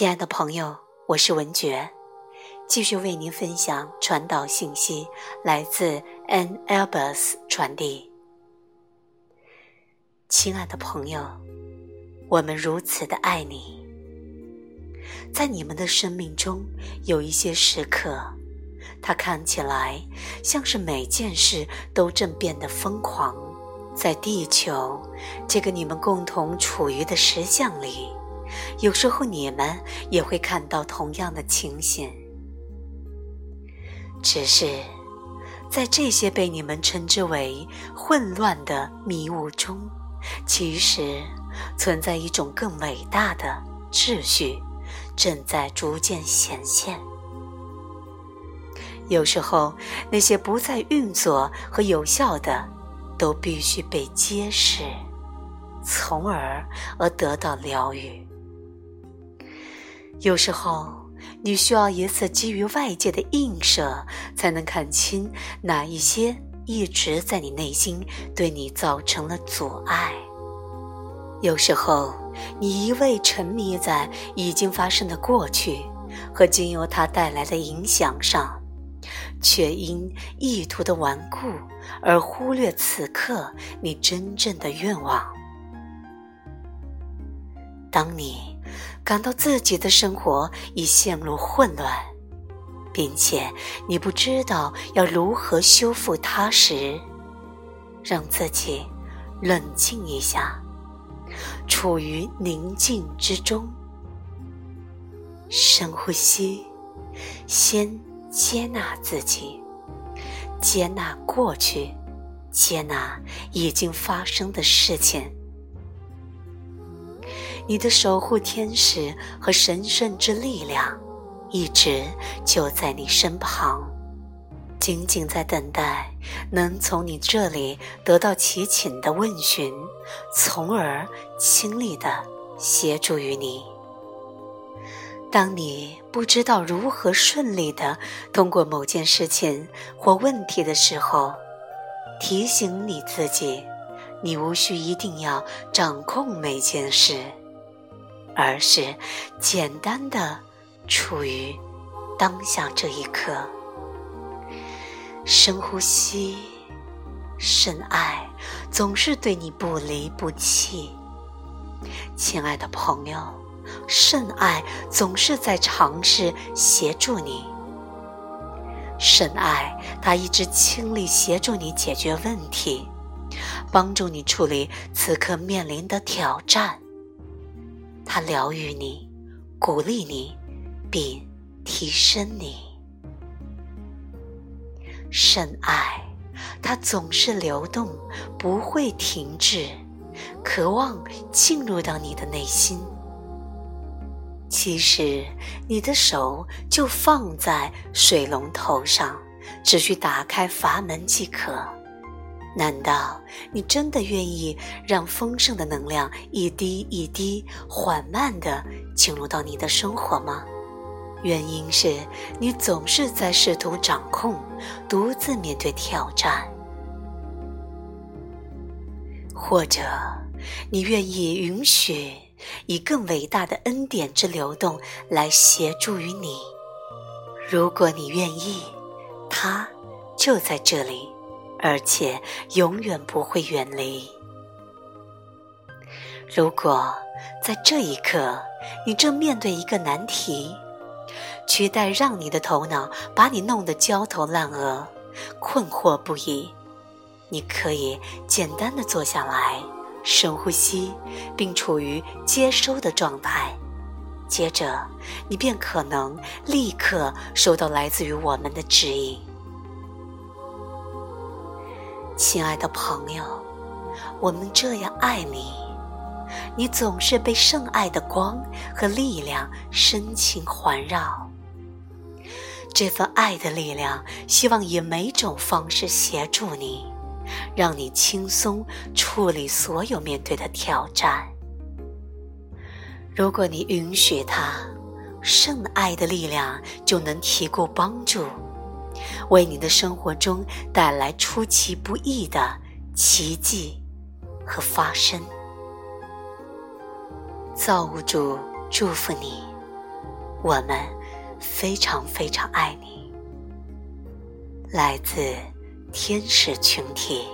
亲爱的朋友，我是文觉，继续为您分享传导信息，来自 An Albus 传递。亲爱的朋友，我们如此的爱你，在你们的生命中有一些时刻，它看起来像是每件事都正变得疯狂，在地球这个你们共同处于的实相里。有时候你们也会看到同样的情形，只是在这些被你们称之为混乱的迷雾中，其实存在一种更伟大的秩序，正在逐渐显现。有时候，那些不再运作和有效的，都必须被揭示，从而而得到疗愈。有时候，你需要一次基于外界的映射，才能看清哪一些一直在你内心对你造成了阻碍。有时候，你一味沉迷在已经发生的过去和经由它带来的影响上，却因意图的顽固而忽略此刻你真正的愿望。当你。感到自己的生活已陷入混乱，并且你不知道要如何修复它时，让自己冷静一下，处于宁静之中，深呼吸，先接纳自己，接纳过去，接纳已经发生的事情。你的守护天使和神圣之力量，一直就在你身旁，仅仅在等待能从你这里得到祈请的问询，从而亲力的协助于你。当你不知道如何顺利的通过某件事情或问题的时候，提醒你自己，你无需一定要掌控每件事。而是简单的处于当下这一刻，深呼吸，深爱总是对你不离不弃，亲爱的朋友，深爱总是在尝试协助你，深爱他一直倾力协助你解决问题，帮助你处理此刻面临的挑战。他疗愈你，鼓励你，并提升你。深爱，它总是流动，不会停滞，渴望进入到你的内心。其实，你的手就放在水龙头上，只需打开阀门即可。难道你真的愿意让丰盛的能量一滴一滴缓慢地进入到你的生活吗？原因是你总是在试图掌控，独自面对挑战，或者你愿意允许以更伟大的恩典之流动来协助于你。如果你愿意，它就在这里。而且永远不会远离。如果在这一刻你正面对一个难题，取代让你的头脑把你弄得焦头烂额、困惑不已，你可以简单的坐下来，深呼吸，并处于接收的状态。接着，你便可能立刻收到来自于我们的指引。亲爱的朋友，我们这样爱你，你总是被圣爱的光和力量深情环绕。这份爱的力量，希望以每种方式协助你，让你轻松处理所有面对的挑战。如果你允许它，圣爱的力量就能提供帮助。为你的生活中带来出其不意的奇迹和发生。造物主祝福你，我们非常非常爱你。来自天使群体。